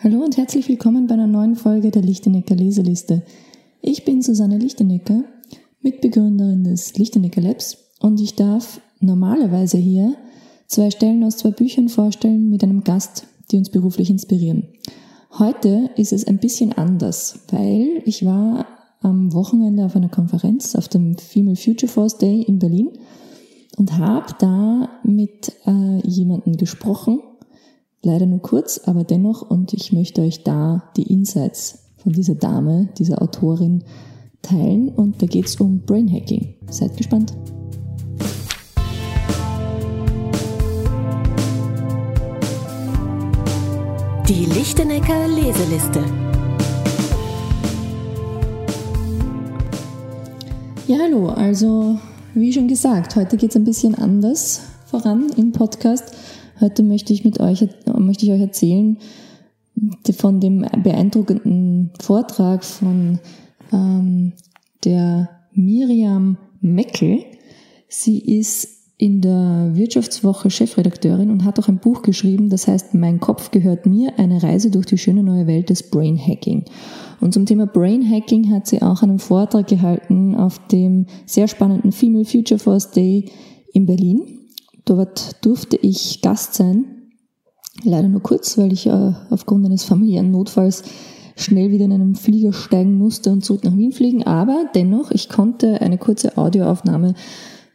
Hallo und herzlich willkommen bei einer neuen Folge der Lichtenecker Leseliste. Ich bin Susanne Lichtenecker, Mitbegründerin des Lichtenecker Labs und ich darf normalerweise hier zwei Stellen aus zwei Büchern vorstellen mit einem Gast, die uns beruflich inspirieren. Heute ist es ein bisschen anders, weil ich war am Wochenende auf einer Konferenz auf dem Female Future Force Day in Berlin und habe da mit äh, jemandem gesprochen, Leider nur kurz, aber dennoch, und ich möchte euch da die Insights von dieser Dame, dieser Autorin teilen. Und da geht es um Brain Hacking. Seid gespannt. Die Lichtenecker Leseliste. Ja, hallo. Also, wie schon gesagt, heute geht es ein bisschen anders voran im Podcast. Heute möchte ich mit euch, möchte ich euch erzählen von dem beeindruckenden Vortrag von ähm, der Miriam Meckel. Sie ist in der Wirtschaftswoche Chefredakteurin und hat auch ein Buch geschrieben, das heißt Mein Kopf gehört mir, eine Reise durch die schöne neue Welt des Brain Hacking. Und zum Thema Brain Hacking hat sie auch einen Vortrag gehalten auf dem sehr spannenden Female Future Force Day in Berlin. Dort durfte ich Gast sein, leider nur kurz, weil ich äh, aufgrund eines familiären Notfalls schnell wieder in einen Flieger steigen musste und zurück nach Wien fliegen. Aber dennoch, ich konnte eine kurze Audioaufnahme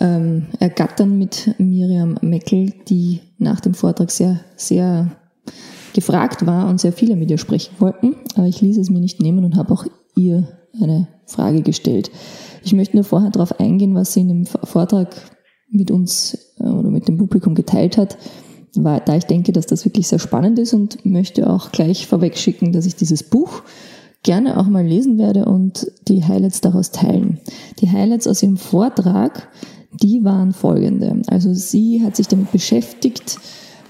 ähm, ergattern mit Miriam Meckel, die nach dem Vortrag sehr, sehr gefragt war und sehr viele mit ihr sprechen wollten. Aber ich ließ es mir nicht nehmen und habe auch ihr eine Frage gestellt. Ich möchte nur vorher darauf eingehen, was sie in dem Vortrag mit uns äh, oder mit dem Publikum geteilt hat, weil, da ich denke, dass das wirklich sehr spannend ist und möchte auch gleich vorweg schicken, dass ich dieses Buch gerne auch mal lesen werde und die Highlights daraus teilen. Die Highlights aus ihrem Vortrag, die waren folgende. Also sie hat sich damit beschäftigt,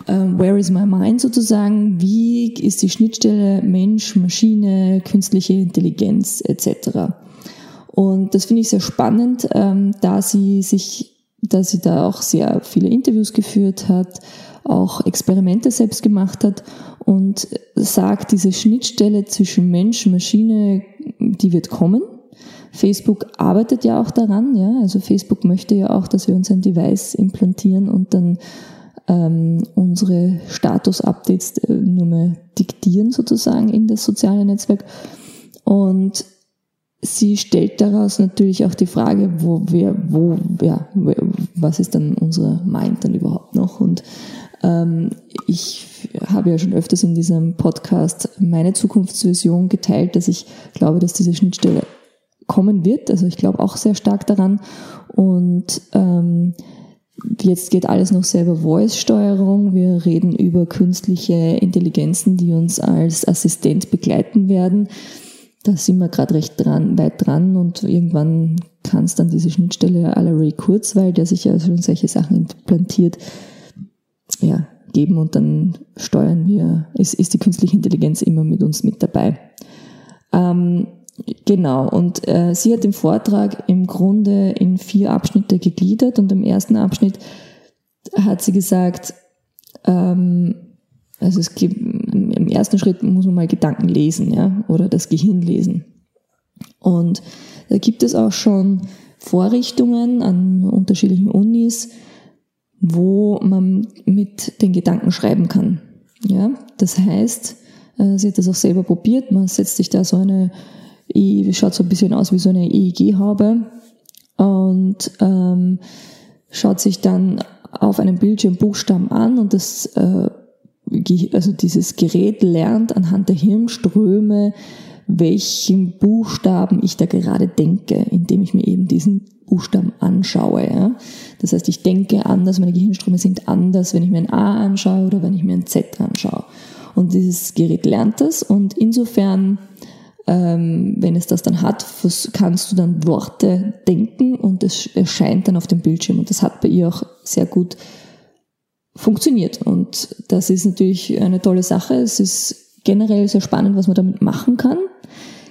uh, where is my mind sozusagen, wie ist die Schnittstelle Mensch, Maschine, künstliche Intelligenz etc. Und das finde ich sehr spannend, ähm, da sie sich dass sie da auch sehr viele Interviews geführt hat, auch Experimente selbst gemacht hat und sagt, diese Schnittstelle zwischen Mensch, Maschine, die wird kommen. Facebook arbeitet ja auch daran, ja. Also Facebook möchte ja auch, dass wir uns ein Device implantieren und dann ähm, unsere Status-Updates äh, nur mehr diktieren sozusagen in das soziale Netzwerk. Und sie stellt daraus natürlich auch die Frage, wo wir, wo, ja, was ist dann unsere Mind dann überhaupt noch? Und ähm, ich habe ja schon öfters in diesem Podcast meine Zukunftsvision geteilt, dass ich glaube, dass diese Schnittstelle kommen wird. Also ich glaube auch sehr stark daran. Und ähm, jetzt geht alles noch selber Voice-Steuerung. Wir reden über künstliche Intelligenzen, die uns als Assistent begleiten werden da sind wir gerade recht dran, weit dran und irgendwann kann es dann diese Schnittstelle la Ray Kurzweil, der sich ja schon solche Sachen implantiert, ja, geben und dann steuern wir, ist, ist die künstliche Intelligenz immer mit uns mit dabei. Ähm, genau, und äh, sie hat den Vortrag im Grunde in vier Abschnitte gegliedert und im ersten Abschnitt hat sie gesagt, ähm, also es gibt, im ersten Schritt muss man mal Gedanken lesen, ja, oder das Gehirn lesen. Und da gibt es auch schon Vorrichtungen an unterschiedlichen Unis, wo man mit den Gedanken schreiben kann. Ja, das heißt, äh, sie hat das auch selber probiert. Man setzt sich da so eine, schaut so ein bisschen aus wie so eine EEG-Haube und ähm, schaut sich dann auf einem Bildschirm Buchstaben an und das äh, also dieses Gerät lernt anhand der Hirnströme, welchen Buchstaben ich da gerade denke, indem ich mir eben diesen Buchstaben anschaue. Ja. Das heißt, ich denke anders, meine Gehirnströme sind anders, wenn ich mir ein A anschaue oder wenn ich mir ein Z anschaue. Und dieses Gerät lernt das und insofern, ähm, wenn es das dann hat, kannst du dann Worte denken und es erscheint dann auf dem Bildschirm. Und das hat bei ihr auch sehr gut funktioniert. Und das ist natürlich eine tolle Sache. Es ist generell sehr spannend, was man damit machen kann.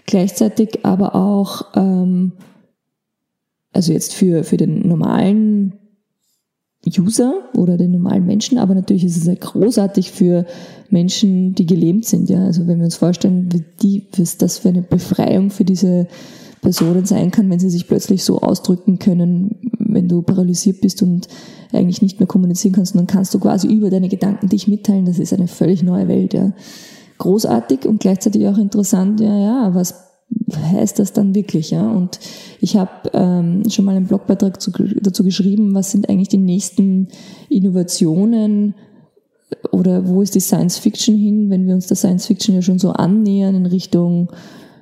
Gleichzeitig aber auch, ähm, also jetzt für, für den normalen User oder den normalen Menschen, aber natürlich ist es sehr großartig für Menschen, die gelähmt sind. Ja, also wenn wir uns vorstellen, wie die, was das für eine Befreiung für diese Personen sein kann, wenn sie sich plötzlich so ausdrücken können, wenn du paralysiert bist und eigentlich nicht mehr kommunizieren kannst, und dann kannst du quasi über deine Gedanken dich mitteilen. Das ist eine völlig neue Welt. Ja. Großartig und gleichzeitig auch interessant. Ja, ja, was heißt das dann wirklich? Ja? Und ich habe ähm, schon mal einen Blogbeitrag zu, dazu geschrieben, was sind eigentlich die nächsten Innovationen oder wo ist die Science Fiction hin, wenn wir uns der Science Fiction ja schon so annähern in Richtung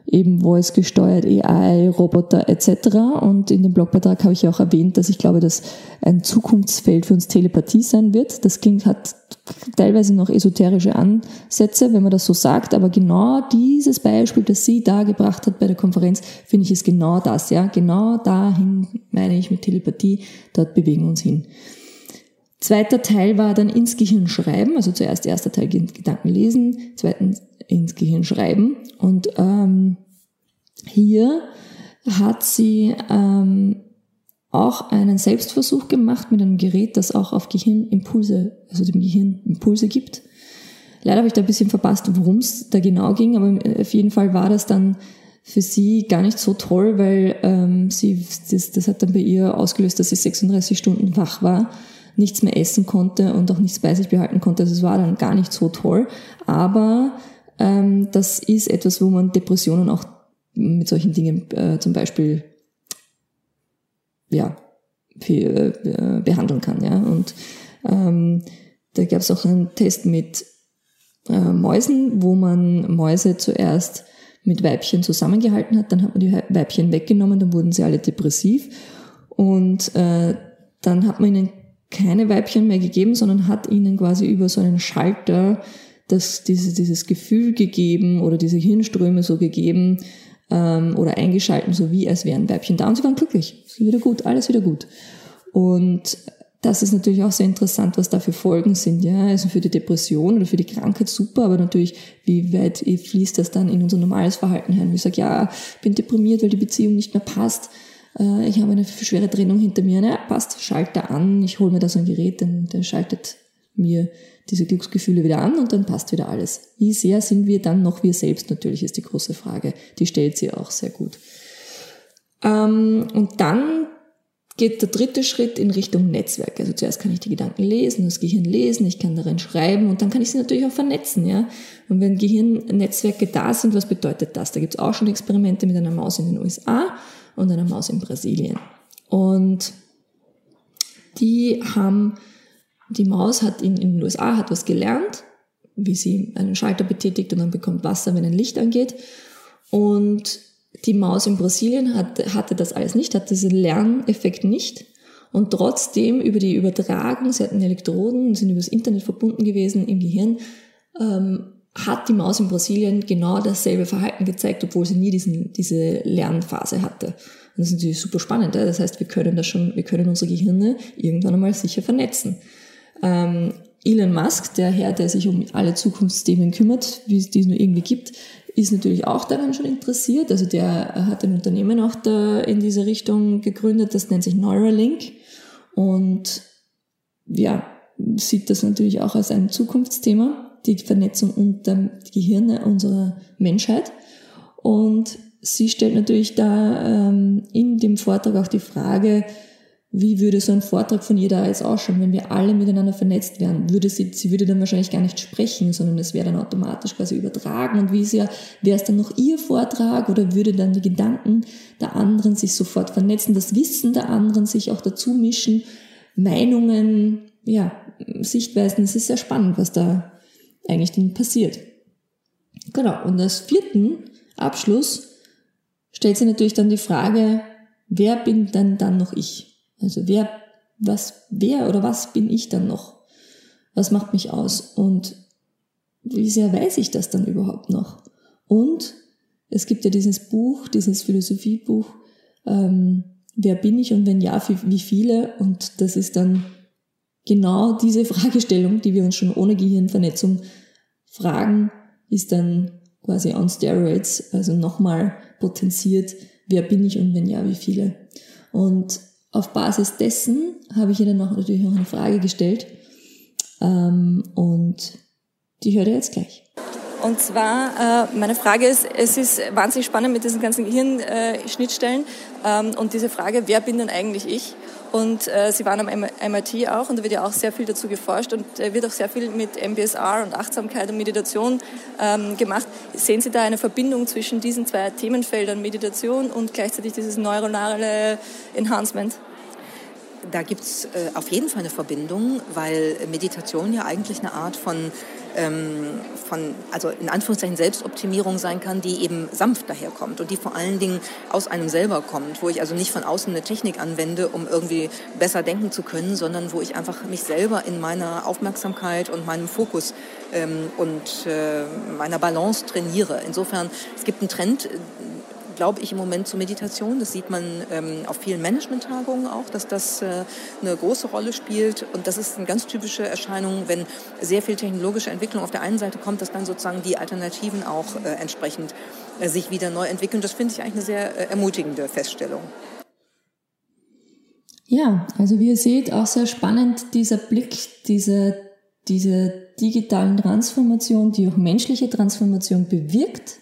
eben Voice gesteuert, AI, Roboter etc. Und in dem Blogbeitrag habe ich ja auch erwähnt, dass ich glaube, dass ein Zukunftsfeld für uns Telepathie sein wird. Das klingt, hat teilweise noch esoterische Ansätze, wenn man das so sagt, aber genau dieses Beispiel, das sie da gebracht hat bei der Konferenz, finde ich ist genau das, ja. Genau dahin meine ich mit Telepathie, dort bewegen wir uns hin. Zweiter Teil war dann ins Gehirn schreiben, also zuerst erster Teil Gedanken lesen, zweitens ins Gehirn schreiben. Und ähm, hier hat sie ähm, auch einen Selbstversuch gemacht mit einem Gerät, das auch auf Gehirnimpulse, also dem Gehirn Impulse gibt. Leider habe ich da ein bisschen verpasst, worum es da genau ging, aber auf jeden Fall war das dann für sie gar nicht so toll, weil ähm, sie das, das hat dann bei ihr ausgelöst, dass sie 36 Stunden wach war, nichts mehr essen konnte und auch nichts bei sich behalten konnte. Also es war dann gar nicht so toll. Aber ähm, das ist etwas, wo man Depressionen auch mit solchen Dingen äh, zum Beispiel ja, äh, behandeln kann. Ja? Und ähm, da gab es auch einen Test mit äh, Mäusen, wo man Mäuse zuerst mit Weibchen zusammengehalten hat, dann hat man die Weibchen weggenommen, dann wurden sie alle depressiv und äh, dann hat man ihnen keine Weibchen mehr gegeben, sondern hat ihnen quasi über so einen Schalter das, diese, dieses Gefühl gegeben oder diese Hirnströme so gegeben ähm, oder eingeschalten, so wie als wären Weibchen da und sie waren glücklich. Es ist wieder gut, alles wieder gut. Und das ist natürlich auch sehr interessant, was da für Folgen sind. Ja, also für die Depression oder für die Krankheit super, aber natürlich, wie weit fließt das dann in unser normales Verhalten ein? Ich sage, ja, bin deprimiert, weil die Beziehung nicht mehr passt. Äh, ich habe eine schwere Trennung hinter mir. Na, passt, Schalter an. Ich hole mir da so ein Gerät, denn der schaltet mir diese Glücksgefühle wieder an und dann passt wieder alles. Wie sehr sind wir dann noch wir selbst natürlich, ist die große Frage. Die stellt sie auch sehr gut. Ähm, und dann geht der dritte Schritt in Richtung Netzwerk. Also zuerst kann ich die Gedanken lesen, das Gehirn lesen, ich kann darin schreiben und dann kann ich sie natürlich auch vernetzen. Ja? Und wenn Gehirnnetzwerke da sind, was bedeutet das? Da gibt es auch schon Experimente mit einer Maus in den USA und einer Maus in Brasilien. Und die haben die Maus hat in, in den USA hat was gelernt, wie sie einen Schalter betätigt und dann bekommt Wasser, wenn ein Licht angeht. Und die Maus in Brasilien hat, hatte das alles nicht, hatte diesen Lerneffekt nicht. Und trotzdem über die Übertragung, sie hatten Elektroden, sind übers Internet verbunden gewesen im Gehirn, ähm, hat die Maus in Brasilien genau dasselbe Verhalten gezeigt, obwohl sie nie diesen, diese Lernphase hatte. Das ist natürlich super spannend. Ja? Das heißt, wir können das schon, wir können unsere Gehirne irgendwann einmal sicher vernetzen. Ähm, Elon Musk, der Herr, der sich um alle Zukunftsthemen kümmert, wie es die nur irgendwie gibt, ist natürlich auch daran schon interessiert. Also der hat ein Unternehmen auch da in diese Richtung gegründet, das nennt sich Neuralink. Und ja, sieht das natürlich auch als ein Zukunftsthema, die Vernetzung unter die Gehirne unserer Menschheit. Und sie stellt natürlich da ähm, in dem Vortrag auch die Frage, wie würde so ein Vortrag von ihr da jetzt ausschauen, wenn wir alle miteinander vernetzt wären? Würde sie, sie würde dann wahrscheinlich gar nicht sprechen, sondern es wäre dann automatisch quasi übertragen. Und wie ist ja, wäre es dann noch ihr Vortrag oder würde dann die Gedanken der anderen sich sofort vernetzen, das Wissen der anderen sich auch dazu mischen, Meinungen, ja, Sichtweisen. Es ist sehr spannend, was da eigentlich dann passiert. Genau. Und als vierten Abschluss stellt sie natürlich dann die Frage, wer bin denn dann noch ich? Also wer, was, wer oder was bin ich dann noch? Was macht mich aus? Und wie sehr weiß ich das dann überhaupt noch? Und es gibt ja dieses Buch, dieses Philosophiebuch, ähm, wer bin ich und wenn ja, wie viele? Und das ist dann genau diese Fragestellung, die wir uns schon ohne Gehirnvernetzung fragen, ist dann quasi on steroids, also nochmal potenziert, wer bin ich und wenn ja, wie viele? Und auf Basis dessen habe ich ihr dann noch natürlich noch eine Frage gestellt. Ähm, und die hört ihr jetzt gleich. Und zwar, äh, meine Frage ist, es ist wahnsinnig spannend mit diesen ganzen Gehirnschnittstellen ähm, und diese Frage, wer bin denn eigentlich ich? Und äh, Sie waren am MIT auch und da wird ja auch sehr viel dazu geforscht und äh, wird auch sehr viel mit MBSR und Achtsamkeit und Meditation ähm, gemacht. Sehen Sie da eine Verbindung zwischen diesen zwei Themenfeldern, Meditation und gleichzeitig dieses neuronale Enhancement? Da gibt's äh, auf jeden Fall eine Verbindung, weil Meditation ja eigentlich eine Art von ähm, von, also in Anführungszeichen Selbstoptimierung sein kann, die eben sanft daherkommt und die vor allen Dingen aus einem selber kommt, wo ich also nicht von außen eine Technik anwende, um irgendwie besser denken zu können, sondern wo ich einfach mich selber in meiner Aufmerksamkeit und meinem Fokus ähm, und äh, meiner Balance trainiere. Insofern, es gibt einen Trend, glaube ich, im Moment zur Meditation. Das sieht man ähm, auf vielen Management-Tagungen auch, dass das äh, eine große Rolle spielt. Und das ist eine ganz typische Erscheinung, wenn sehr viel technologische Entwicklung auf der einen Seite kommt, dass dann sozusagen die Alternativen auch äh, entsprechend äh, sich wieder neu entwickeln. Das finde ich eigentlich eine sehr äh, ermutigende Feststellung. Ja, also wie ihr seht, auch sehr spannend dieser Blick, diese, diese digitalen Transformation, die auch menschliche Transformation bewirkt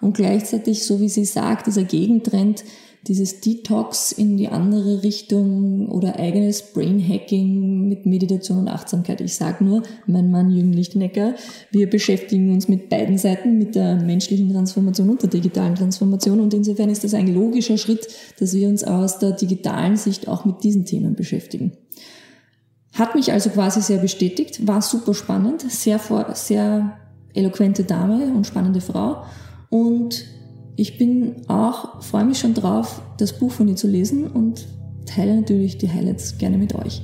und gleichzeitig, so wie sie sagt, dieser Gegentrend, dieses Detox in die andere Richtung oder eigenes Brain-Hacking mit Meditation und Achtsamkeit. Ich sage nur, mein Mann Jürgen Lichtnecker, wir beschäftigen uns mit beiden Seiten, mit der menschlichen Transformation und der digitalen Transformation. Und insofern ist das ein logischer Schritt, dass wir uns aus der digitalen Sicht auch mit diesen Themen beschäftigen. Hat mich also quasi sehr bestätigt, war super spannend, sehr, sehr eloquente Dame und spannende Frau. Und ich bin auch, freue mich schon drauf, das Buch von ihr zu lesen und teile natürlich die Highlights gerne mit euch.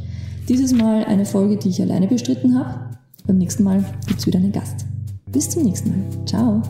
Dieses Mal eine Folge, die ich alleine bestritten habe. Beim nächsten Mal gibt's wieder einen Gast. Bis zum nächsten Mal. Ciao.